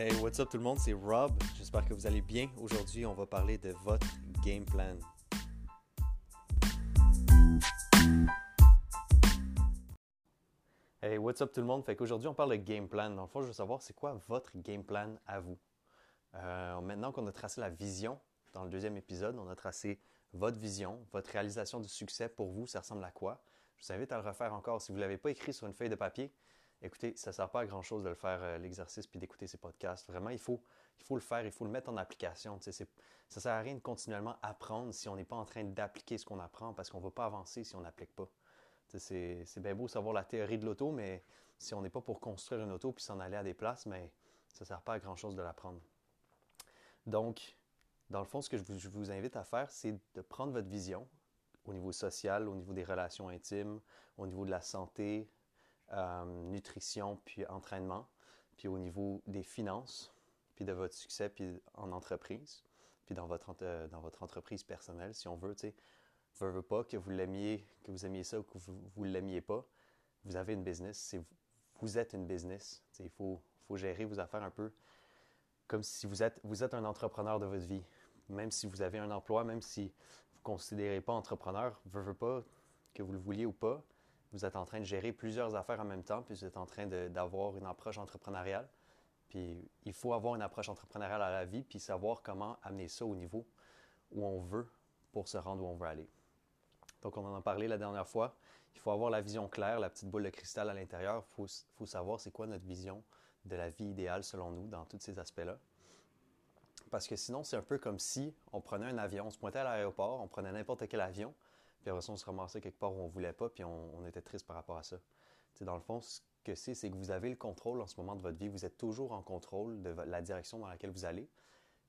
Hey, what's up tout le monde, c'est Rob. J'espère que vous allez bien. Aujourd'hui, on va parler de votre game plan. Hey, what's up tout le monde? Fait qu'aujourd'hui, on parle de game plan. Dans le fond, je veux savoir, c'est quoi votre game plan à vous? Euh, maintenant qu'on a tracé la vision, dans le deuxième épisode, on a tracé votre vision, votre réalisation du succès pour vous, ça ressemble à quoi? Je vous invite à le refaire encore. Si vous ne l'avez pas écrit sur une feuille de papier, écoutez, ça ne sert pas à grand-chose de le faire, euh, l'exercice, puis d'écouter ces podcasts. Vraiment, il faut, il faut le faire, il faut le mettre en application. ça ne sert à rien de continuellement apprendre si on n'est pas en train d'appliquer ce qu'on apprend, parce qu'on ne va pas avancer si on n'applique pas. C'est, bien beau savoir la théorie de l'auto, mais si on n'est pas pour construire une auto puis s'en aller à des places, mais ça ne sert pas à grand-chose de l'apprendre. Donc, dans le fond, ce que je vous, invite à faire, c'est de prendre votre vision au niveau social, au niveau des relations intimes, au niveau de la santé, euh, nutrition, puis entraînement, puis au niveau des finances, puis de votre succès, puis en entreprise, puis dans votre, euh, dans votre entreprise personnelle, si on veut, tu sais, veux, veux pas, que vous l'aimiez, que vous aimiez ça ou que vous ne l'aimiez pas, vous avez une business, vous, vous êtes une business. Il faut, faut gérer vos affaires un peu comme si vous êtes, vous êtes un entrepreneur de votre vie. Même si vous avez un emploi, même si vous ne considérez pas entrepreneur, ne veut pas que vous le vouliez ou pas, vous êtes en train de gérer plusieurs affaires en même temps, puis vous êtes en train d'avoir une approche entrepreneuriale. Puis il faut avoir une approche entrepreneuriale à la vie, puis savoir comment amener ça au niveau où on veut pour se rendre où on veut aller. Donc on en a parlé la dernière fois. Il faut avoir la vision claire, la petite boule de cristal à l'intérieur. Il faut, savoir c'est quoi notre vision de la vie idéale selon nous dans tous ces aspects-là. Parce que sinon, c'est un peu comme si on prenait un avion, on se pointait à l'aéroport, on prenait n'importe quel avion, puis on se ramassait quelque part où on voulait pas, puis on, était triste par rapport à ça. dans le fond, ce que c'est, c'est que vous avez le contrôle en ce moment de votre vie. Vous êtes toujours en contrôle de la direction dans laquelle vous allez.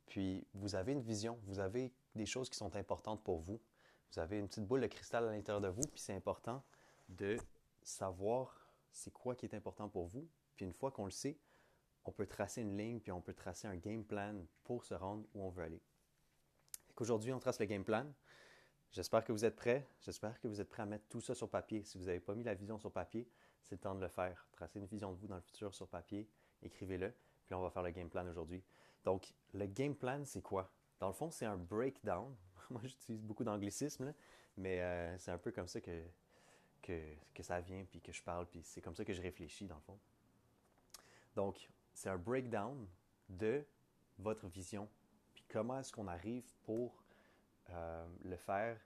Puis vous avez une vision, vous avez des choses qui sont importantes pour vous. Vous avez une petite boule de cristal à l'intérieur de vous, puis c'est important de savoir c'est quoi qui est important pour vous. Puis une fois qu'on le sait, on peut tracer une ligne, puis on peut tracer un game plan pour se rendre où on veut aller. Aujourd'hui, on trace le game plan. J'espère que vous êtes prêts. J'espère que vous êtes prêts à mettre tout ça sur papier. Si vous n'avez pas mis la vision sur papier, c'est le temps de le faire. Tracez une vision de vous dans le futur sur papier, écrivez-le, puis on va faire le game plan aujourd'hui. Donc, le game plan, c'est quoi? Dans le fond, c'est un breakdown. Moi, j'utilise beaucoup d'anglicisme, mais euh, c'est un peu comme ça que, que, que ça vient, puis que je parle, puis c'est comme ça que je réfléchis, dans le fond. Donc, c'est un breakdown de votre vision. Puis comment est-ce qu'on arrive pour euh, le faire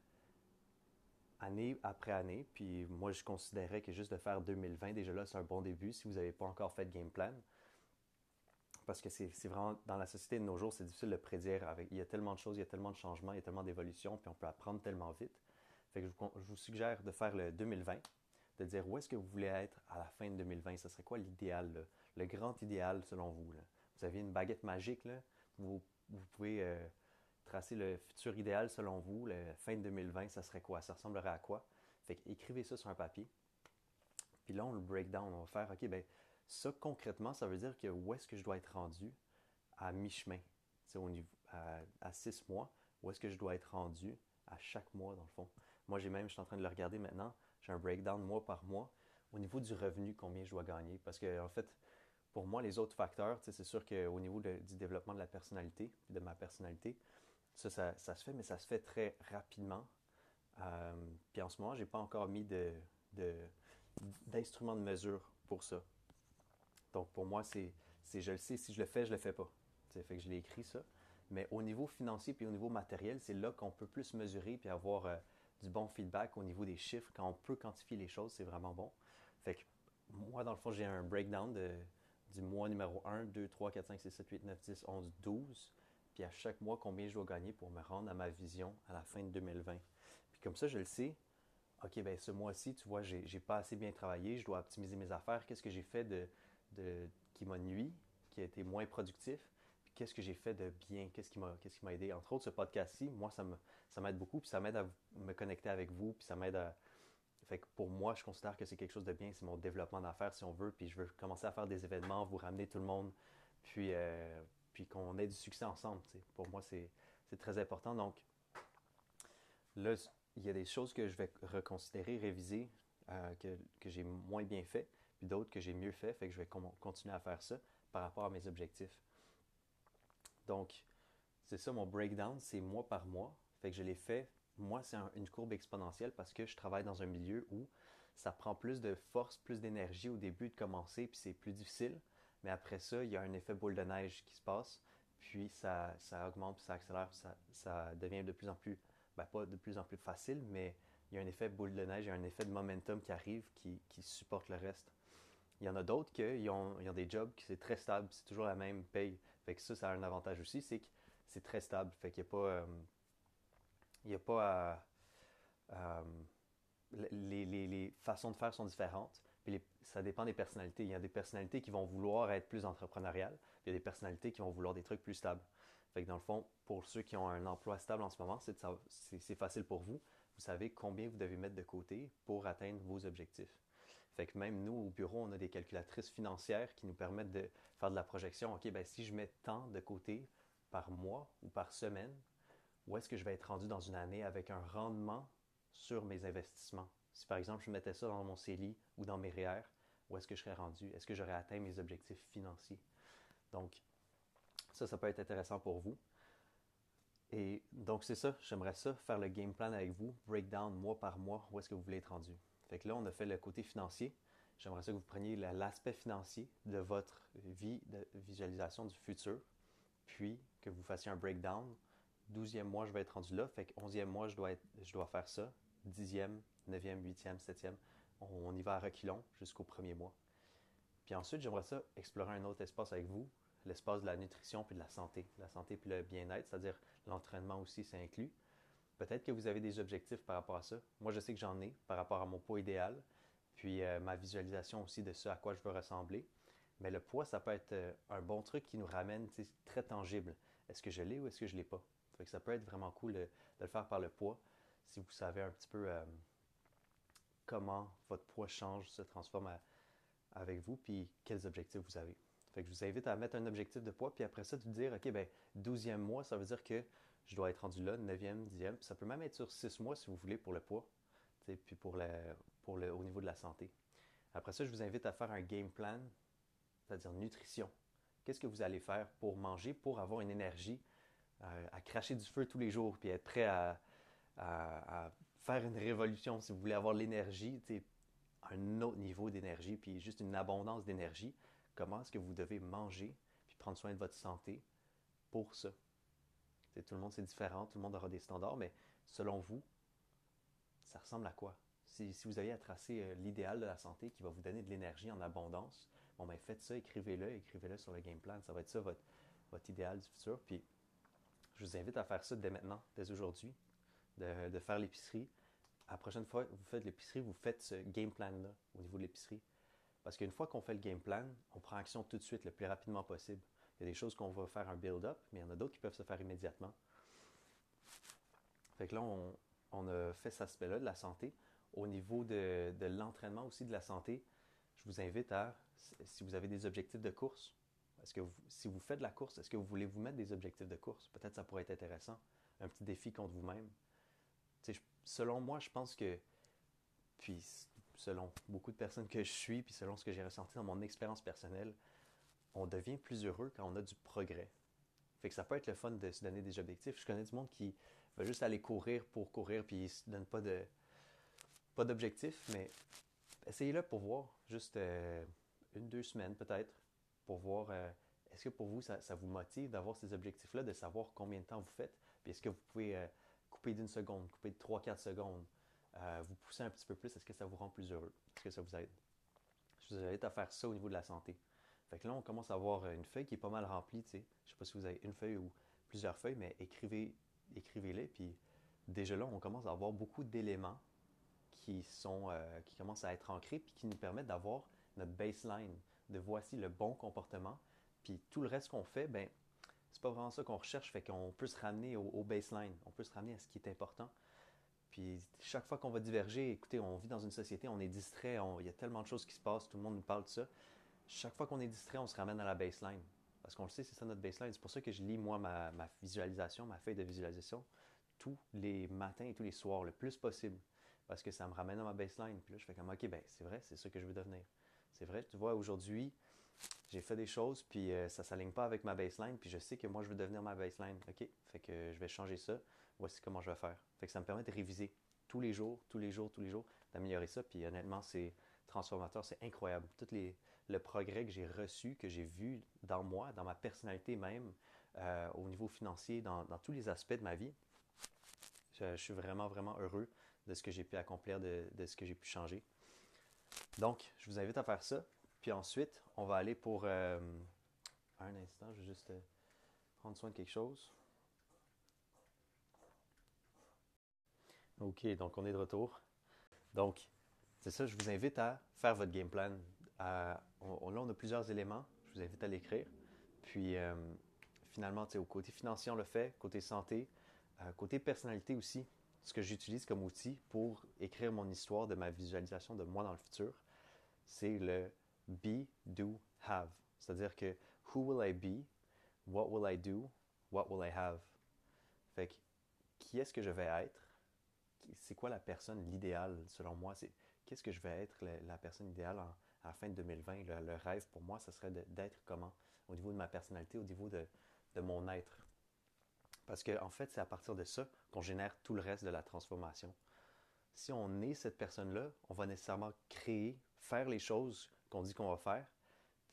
année après année. Puis moi, je considérais que juste de faire 2020, déjà là, c'est un bon début si vous n'avez pas encore fait de game plan. Parce que c'est vraiment, dans la société de nos jours, c'est difficile de prédire. Il y a tellement de choses, il y a tellement de changements, il y a tellement d'évolutions, puis on peut apprendre tellement vite. Fait que je vous, vous, suggère de faire le 2020, de dire où est-ce que vous voulez être à la fin de 2020. Ce serait quoi l'idéal? le grand idéal selon vous. Vous avez une baguette magique, là, vous, pouvez euh, tracer le futur idéal selon vous, la fin de 2020, ça serait quoi? Ça ressemblerait à quoi? Fait écrivez ça sur un papier. Puis là, on le break down. On va faire, OK, ben ça, concrètement, ça veut dire que où est-ce que je dois être rendu à mi-chemin? Au niveau, à, à, six mois, où est-ce que je dois être rendu à chaque mois, dans le fond? Moi, j'ai même, je suis en train de le regarder maintenant, j'ai un breakdown mois par mois au niveau du revenu, combien je dois gagner? Parce que, en fait, pour moi, les autres facteurs, c'est sûr qu'au niveau du développement de la personnalité, de ma personnalité, ça, ça, se fait, mais ça se fait très rapidement. Euh, puis en ce moment, je n'ai pas encore mis d'instrument de, mesure pour ça. Donc pour moi, c'est, je le sais, si je le fais, je le fais pas. C'est fait que je l'ai écrit ça. Mais au niveau financier puis au niveau matériel, c'est là qu'on peut plus mesurer puis avoir euh, du bon feedback au niveau des chiffres. Quand on peut quantifier les choses, c'est vraiment bon. Fait que moi, dans le fond, j'ai un breakdown du mois numéro 1, 2, 3, 4, 5, 6, 7, 8, 9, 10, 11, 12. Puis à chaque mois, combien je dois gagner pour me rendre à ma vision à la fin de 2020. Puis comme ça, je le sais. OK, ben ce mois-ci, tu vois, j'ai pas assez bien travaillé, je dois optimiser mes affaires. Qu'est-ce que j'ai fait de, de, qui m'a nuit, qui a été moins productif? Puis qu'est-ce que j'ai fait de bien? Qu'est-ce qui m'a aidé? Entre autres, ce podcast-ci, moi, ça m'aide ça beaucoup, puis ça m'aide à me connecter avec vous, puis ça m'aide à, fait que pour moi, je considère que c'est quelque chose de bien, c'est mon développement d'affaires si on veut, puis je veux commencer à faire des événements, vous ramener tout le monde, puis, euh, puis qu'on ait du succès ensemble. Pour moi, c'est très important. Donc, là, il y a des choses que je vais reconsidérer, réviser, euh, que, que j'ai moins bien fait, puis d'autres que j'ai mieux fait, fait que je vais continuer à faire ça par rapport à mes objectifs. Donc, c'est ça mon breakdown, c'est mois par mois. Fait que je l'ai fait. Moi, c'est une courbe exponentielle parce que je travaille dans un milieu où ça prend plus de force, plus d'énergie au début de commencer, puis c'est plus difficile. Mais après ça, il y a un effet boule de neige qui se passe, puis ça, ça augmente, puis ça accélère, ça, ça devient de plus en plus, ben pas de plus en plus facile, mais il y a un effet boule de neige, il y a un effet de momentum qui arrive, qui, qui supporte le reste. Il y en a d'autres qui ont, ont, des jobs qui c'est très stable, c'est toujours la même paye. Fait que ça, ça a un avantage aussi, c'est que c'est très stable. Fait qu'il n'y a pas, euh, il y a pas à, euh, les, les, façons de faire sont différentes. Puis ça dépend des personnalités. Il y a des personnalités qui vont vouloir être plus entrepreneuriales. il y a des personnalités qui vont vouloir des trucs plus stables. Fait que dans le fond, pour ceux qui ont un emploi stable en ce moment, c'est facile pour vous. Vous savez combien vous devez mettre de côté pour atteindre vos objectifs. Fait que même nous, au bureau, on a des calculatrices financières qui nous permettent de faire de la projection. OK, ben si je mets tant de côté par mois ou par semaine, où est-ce que je vais être rendu dans une année avec un rendement sur mes investissements? Si par exemple je mettais ça dans mon CELI ou dans mes REER, e où est-ce que je serais rendu? Est-ce que j'aurais atteint mes objectifs financiers? Donc, ça, ça peut être intéressant pour vous. Et donc, c'est ça, j'aimerais ça, faire le game plan avec vous, breakdown mois par mois, où est-ce que vous voulez être rendu. Fait que là, on a fait le côté financier. J'aimerais ça que vous preniez l'aspect financier de votre vie de visualisation du futur, puis que vous fassiez un breakdown. Douzième mois, je vais être rendu là. Fait que onzième mois, je dois, je dois faire ça. Dixième, neuvième, huitième, septième. On, y va à reculons jusqu'au premier mois. Puis ensuite, j'aimerais ça explorer un autre espace avec vous, l'espace de la nutrition puis de la santé. La santé puis le bien-être, c'est-à-dire l'entraînement aussi, c'est inclus. Peut-être que vous avez des objectifs par rapport à ça. Moi, je sais que j'en ai par rapport à mon poids idéal, puis euh, ma visualisation aussi de ce à quoi je veux ressembler. Mais le poids, ça peut être euh, un bon truc qui nous ramène très tangible. Est-ce que je l'ai ou est-ce que je ne l'ai pas? Fait que ça peut être vraiment cool de, le faire par le poids si vous savez un petit peu euh, comment votre poids change, se transforme avec vous, puis quels objectifs vous avez. Fait que je vous invite à mettre un objectif de poids, puis après ça, de dire, OK, ben 12e mois, ça veut dire que je dois être rendu là, 9e, 10e. ça peut même être sur 6 mois si vous voulez pour le poids, puis pour, le, pour le, au niveau de la santé. Après ça, je vous invite à faire un game plan, c'est-à-dire nutrition. Qu'est-ce que vous allez faire pour manger, pour avoir une énergie, euh, à cracher du feu tous les jours, puis être prêt à, à, faire une révolution, si vous voulez avoir l'énergie, un autre niveau d'énergie, puis juste une abondance d'énergie, comment est-ce que vous devez manger, puis prendre soin de votre santé pour ça? Tout le monde, c'est différent, tout le monde aura des standards, mais selon vous, ça ressemble à quoi? Si, vous aviez à tracer euh, l'idéal de la santé qui va vous donner de l'énergie en abondance, bon, ben faites ça, écrivez-le, écrivez-le sur le game plan. Ça va être ça votre, votre idéal du futur. Puis, je vous invite à faire ça dès maintenant, dès aujourd'hui, de, faire l'épicerie. La prochaine fois que vous faites l'épicerie, vous faites ce game plan-là au niveau de l'épicerie. Parce qu'une fois qu'on fait le game plan, on prend action tout de suite, le plus rapidement possible. Il y a des choses qu'on va faire un build-up, mais il y en a d'autres qui peuvent se faire immédiatement. Fait que là, on, a fait cet aspect-là de la santé. Au niveau de, l'entraînement aussi de la santé, je vous invite à, si vous avez des objectifs de course, est-ce que si vous faites de la course, est-ce que vous voulez vous mettre des objectifs de course? Peut-être ça pourrait être intéressant. Un petit défi contre vous-même. Selon moi, je pense que, puis selon beaucoup de personnes que je suis, puis selon ce que j'ai ressenti dans mon expérience personnelle, on devient plus heureux quand on a du progrès. Fait que ça peut être le fun de se donner des objectifs. Je connais du monde qui va juste aller courir pour courir puis il se donne pas de pas d'objectif, mais essayez-le pour voir, juste euh, une, deux semaines peut-être, pour voir euh, est-ce que pour vous ça, vous motive d'avoir ces objectifs-là, de savoir combien de temps vous faites, puis est-ce que vous pouvez euh, couper d'une seconde, couper de trois, quatre secondes, vous pousser un petit peu plus, est-ce que ça vous rend plus heureux? Est-ce que ça vous aide? Je vous invite à faire ça au niveau de la santé. Là, on commence à avoir une feuille qui est pas mal remplie, tu sais. Je sais pas si vous avez une feuille ou plusieurs feuilles, mais écrivez, écrivez-les. Puis déjà là, on commence à avoir beaucoup d'éléments qui sont, euh, qui commencent à être ancrés puis qui nous permettent d'avoir notre baseline de voici le bon comportement. Puis tout le reste qu'on fait, ben c'est pas vraiment ça qu'on recherche, fait qu'on peut se ramener au, baseline, on peut se ramener à ce qui est important. Puis chaque fois qu'on va diverger, écoutez, on vit dans une société, on est distrait, il y a tellement de choses qui se passent, tout le monde nous parle de ça chaque fois qu'on est distrait, on se ramène à la baseline. Parce qu'on le sait, c'est ça notre baseline. C'est pour ça que je lis, moi, ma, visualisation, ma feuille de visualisation, tous les matins et tous les soirs, le plus possible. Parce que ça me ramène à ma baseline. Puis là, je fais comme, OK, ben c'est vrai, c'est ça que je veux devenir. C'est vrai, tu vois, aujourd'hui, j'ai fait des choses, puis euh, ça ne s'aligne pas avec ma baseline, puis je sais que moi, je veux devenir ma baseline. OK, fait que je vais changer ça. Voici comment je vais faire. Fait que ça me permet de réviser tous les jours, tous les jours, tous les jours, d'améliorer ça. Puis honnêtement, c'est transformateur, c'est incroyable. Tout les, le progrès que j'ai reçu, que j'ai vu dans moi, dans ma personnalité même, euh, au niveau financier, dans, tous les aspects de ma vie, je, suis vraiment, vraiment heureux de ce que j'ai pu accomplir, de, ce que j'ai pu changer. Donc, je vous invite à faire ça. Puis ensuite, on va aller pour euh, un instant, je vais juste euh, prendre soin de quelque chose. OK, donc on est de retour. Donc, c'est ça, je vous invite à faire votre game plan. là, on a plusieurs éléments. Je vous invite à l'écrire. Puis, euh, finalement, au côté financier, on le fait. Côté santé, côté personnalité aussi, ce que j'utilise comme outil pour écrire mon histoire de ma visualisation de moi dans le futur, c'est le be, do, have. C'est-à-dire que who will I be, what will I do, what will I have? Fait que qui est-ce que je vais être? C'est quoi la personne, l'idéal selon moi? C'est qu'est-ce que je vais être la, personne idéale à la fin de 2020? Le, rêve pour moi, ce serait d'être comment? Au niveau de ma personnalité, au niveau de, de mon être. Parce qu'en en fait, c'est à partir de ça qu'on génère tout le reste de la transformation. Si on est cette personne-là, on va nécessairement créer, faire les choses qu'on dit qu'on va faire,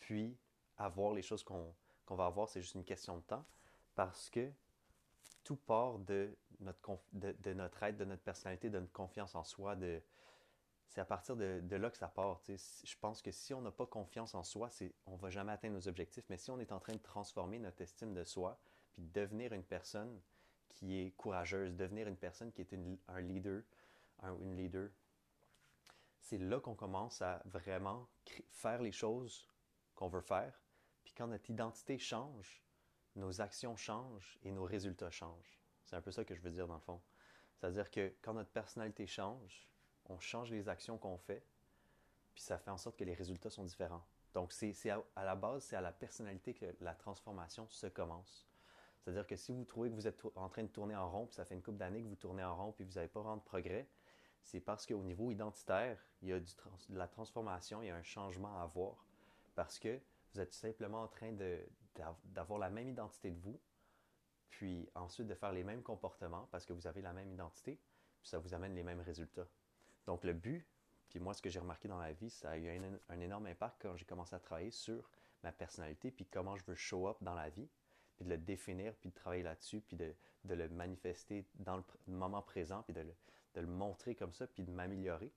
puis avoir les choses qu'on va avoir, c'est juste une question de temps, parce que tout part de notre, de, notre aide, de notre personnalité, de notre confiance en soi. De, c'est à partir de, de, là que ça part. Je pense que si on n'a pas confiance en soi, on ne va jamais atteindre nos objectifs. Mais si on est en train de transformer notre estime de soi, puis devenir une personne qui est courageuse, devenir une personne qui est un leader, une leader, c'est là qu'on commence à vraiment faire les choses qu'on veut faire. Puis quand notre identité change, nos actions changent et nos résultats changent. C'est un peu ça que je veux dire dans le fond. C'est-à-dire que quand notre personnalité change, on change les actions qu'on fait, puis ça fait en sorte que les résultats sont différents. Donc, c'est à, la base, c'est à la personnalité que la transformation se commence. C'est-à-dire que si vous trouvez que vous êtes en train de tourner en rond, puis ça fait une couple d'années que vous tournez en rond, puis vous n'avez pas vraiment de progrès, c'est parce qu'au niveau identitaire, il y a de la transformation, il y a un changement à avoir. Parce que vous êtes simplement en train d'avoir la même identité de vous, puis ensuite de faire les mêmes comportements parce que vous avez la même identité, puis ça vous amène les mêmes résultats. Donc le but, puis moi ce que j'ai remarqué dans la vie, ça a eu un, énorme impact quand j'ai commencé à travailler sur ma personnalité, puis comment je veux show up dans la vie, puis de le définir, puis de travailler là-dessus, puis de, de, le manifester dans le moment présent, puis de le, de le montrer comme ça, puis de m'améliorer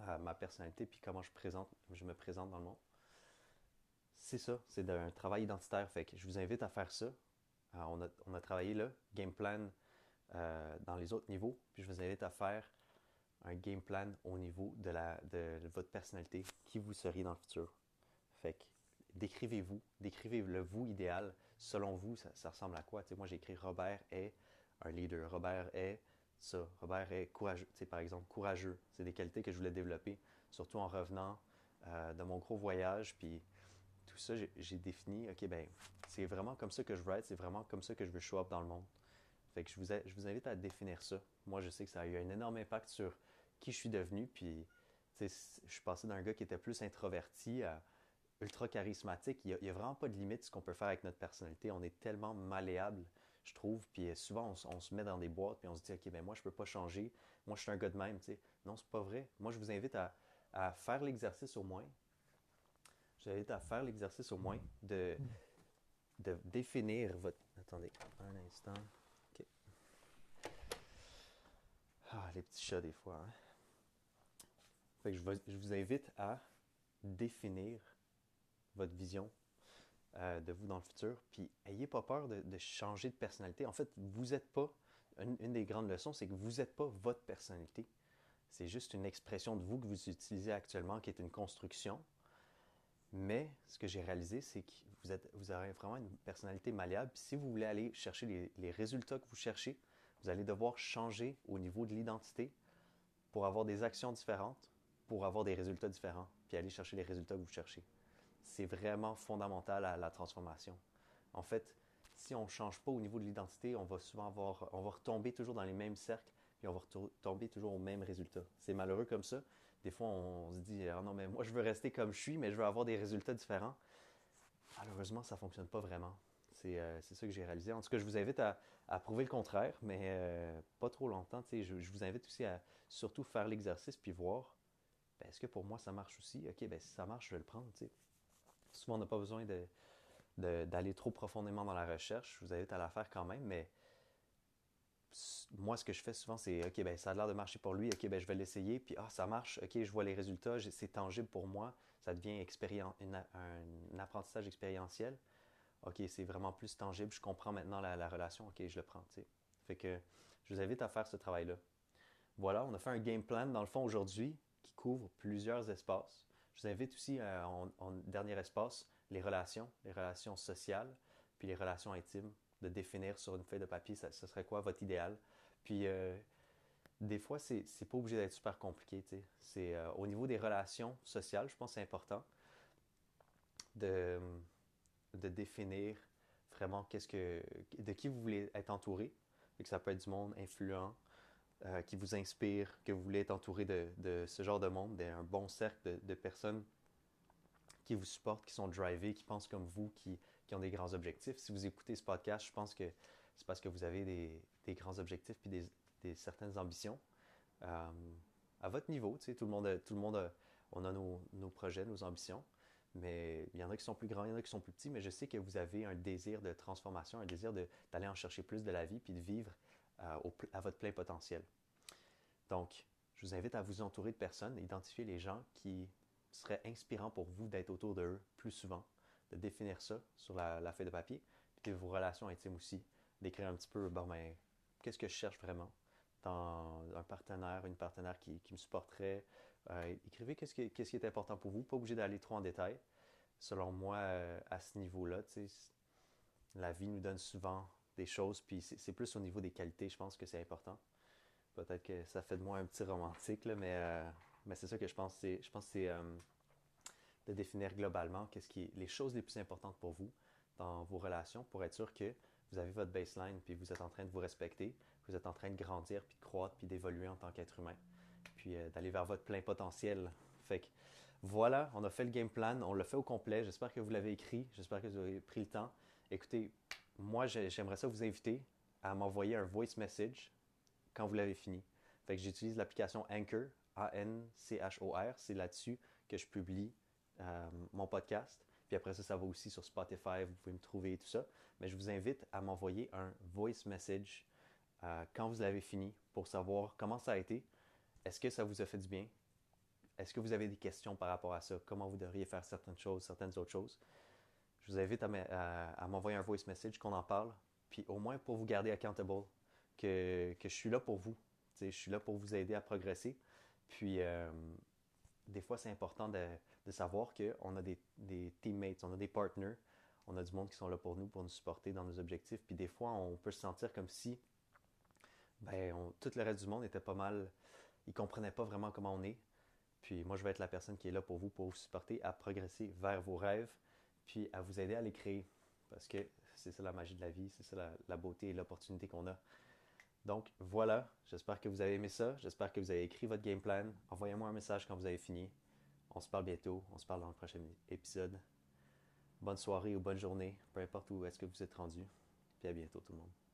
à ma personnalité, puis comment je, présente, je me présente dans le monde. C'est ça, c'est un travail identitaire. Fait que je vous invite à faire ça. Euh, on, a, on, a, travaillé là, game plan euh, dans les autres niveaux, puis je vous invite à faire un game plan au niveau de, la, de, votre personnalité, qui vous seriez dans le futur. Fait décrivez-vous, décrivez le vous idéal. Selon vous, ça, ça ressemble à quoi? moi, j'ai écrit Robert est un leader. Robert est ça. Robert est courageux, par exemple, courageux. C'est des qualités que je voulais développer, surtout en revenant euh, de mon gros voyage. Puis tout ça, j'ai défini, OK, ben c'est vraiment comme ça que je veux être, c'est vraiment comme ça que je veux show up dans le monde. Fait que je vous, je vous invite à définir ça. Moi, je sais que ça a eu un énorme impact sur qui je suis devenu. Puis, je suis passé d'un gars qui était plus introverti à ultra charismatique. Il n'y a, a, vraiment pas de limite ce qu'on peut faire avec notre personnalité. On est tellement malléable je trouve. Puis euh, souvent, on, se met dans des boîtes, puis on se dit, OK, ben moi, je peux pas changer. Moi, je suis un gars de même, tu sais. Non, c'est pas vrai. Moi, je vous invite à, faire l'exercice au moins. Je vous invite à faire l'exercice au moins de, de définir votre... Attendez, un instant. OK. Ah, les petits chats, des fois. Hein. Fait que je, je vous invite à définir votre vision euh, de vous dans le futur. Puis, ayez pas peur de, changer de personnalité. En fait, vous n'êtes pas. Une, des grandes leçons, c'est que vous n'êtes pas votre personnalité. C'est juste une expression de vous que vous utilisez actuellement, qui est une construction. Mais ce que j'ai réalisé, c'est que vous, êtes, vous avez vraiment une personnalité malléable. Si vous voulez aller chercher les résultats que vous cherchez, vous allez devoir changer au niveau de l'identité pour avoir des actions différentes, pour avoir des résultats différents, puis aller chercher les résultats que vous cherchez c'est vraiment fondamental à la transformation. En fait, si on ne change pas au niveau de l'identité, on va souvent avoir, on va retomber toujours dans les mêmes cercles, et on va retomber toujours au même résultat. C'est malheureux comme ça. Des fois, on se dit, ah non, mais moi, je veux rester comme je suis, mais je veux avoir des résultats différents. malheureusement, ça ne fonctionne pas vraiment. Euh, c'est ça que j'ai réalisé. En tout cas, je vous invite à, prouver le contraire, mais euh, pas trop longtemps. Je, je, vous invite aussi à surtout faire l'exercice puis voir ben, est-ce que pour moi ça marche aussi? Ok, ben, si ça marche, je vais le prendre. Souvent, on n'a pas besoin d'aller trop profondément dans la recherche. Je vous invite à la faire quand même, mais moi, ce que je fais souvent, c'est OK, ben, ça a l'air de marcher pour lui, OK, ben, je vais l'essayer, puis ah, ça marche, OK, je vois les résultats, c'est tangible pour moi, ça devient un, apprentissage expérientiel. OK, c'est vraiment plus tangible, je comprends maintenant la, relation, OK, je le prends. Fait que je vous invite à faire ce travail-là. Voilà, on a fait un game plan dans le fond aujourd'hui qui couvre plusieurs espaces. Je vous invite aussi euh, en, dernier espace les relations, les relations sociales, puis les relations intimes, de définir sur une feuille de papier, ce serait quoi votre idéal. Puis euh, des fois, c'est, pas obligé d'être super compliqué. C'est euh, au niveau des relations sociales, je pense que c'est important de de définir vraiment qu'est-ce que, de qui vous voulez être entouré. Et que ça peut être du monde influent, euh, qui vous inspire, que vous voulez être entouré de, de ce genre de monde, d'un bon cercle de, personnes qui vous supportent, qui sont drivées, qui pensent comme vous, qui, qui, ont des grands objectifs. Si vous écoutez ce podcast, je pense que c'est parce que vous avez des, des grands objectifs puis des, des certaines ambitions. Euh, à votre niveau, tu sais, tout le monde, tout le monde on a nos, nos projets, nos ambitions. Mais il y en a qui sont plus grands, il y en a qui sont plus petits, mais je sais que vous avez un désir de transformation, un désir d'aller en chercher plus de la vie, puis de vivre à votre plein potentiel. Donc, je vous invite à vous entourer de personnes, identifier les gens qui seraient inspirants pour vous d'être autour d'eux plus souvent, de définir ça sur la, feuille de papier, puis vos relations intimes aussi, d'écrire un petit peu, bon, ben, qu'est-ce que je cherche vraiment dans un partenaire, une partenaire qui, me supporterait, euh, écrivez qu'est-ce qui, qui, est important pour vous, pas obligé d'aller trop en détail. Selon moi, euh, à ce niveau-là, la vie nous donne souvent des choses, puis c'est plus au niveau des qualités, je pense que c'est important. Peut-être que ça fait de moi un petit romantique, mais, euh, mais c'est ça que je pense. Je pense c'est de définir globalement qu'est-ce qui les choses les plus importantes pour vous dans vos relations pour être sûr que vous avez votre baseline, puis vous êtes en train de vous respecter, vous êtes en train de grandir, puis de croître, puis d'évoluer en tant qu'être humain puis euh, d'aller vers votre plein potentiel. Fait que voilà, on a fait le game plan, on l'a fait au complet. J'espère que vous l'avez écrit, j'espère que vous avez pris le temps. Écoutez, moi, j'aimerais ça vous inviter à m'envoyer un voice message quand vous l'avez fini. Fait que j'utilise l'application Anchor, A-N-C-H-O-R. C'est là-dessus que je publie euh, mon podcast. Puis après ça, ça va aussi sur Spotify, vous pouvez me trouver et tout ça. Mais je vous invite à m'envoyer un voice message euh, quand vous l'avez fini pour savoir comment ça a été. Est-ce que ça vous a fait du bien? Est-ce que vous avez des questions par rapport à ça? Comment vous devriez faire certaines choses, certaines autres choses? Je vous invite à m'envoyer un voice message, qu'on en parle, puis au moins pour vous garder accountable, que, je suis là pour vous. je suis là pour vous aider à progresser. Puis, euh, des fois, c'est important de, savoir qu'on a des, des, teammates, on a des partners, on a du monde qui sont là pour nous, pour nous supporter dans nos objectifs. Puis des fois, on peut se sentir comme si ben, tout le reste du monde était pas mal ils ne comprenaient pas vraiment comment on est. Puis moi, je vais être la personne qui est là pour vous, pour vous supporter à progresser vers vos rêves, puis à vous aider à les créer. Parce que c'est ça la magie de la vie, c'est ça la, beauté et l'opportunité qu'on a. Donc voilà, j'espère que vous avez aimé ça, j'espère que vous avez écrit votre game plan. Envoyez-moi un message quand vous avez fini. On se parle bientôt, on se parle dans le prochain épisode. Bonne soirée ou bonne journée, peu importe où est-ce que vous êtes rendu. Puis à bientôt tout le monde.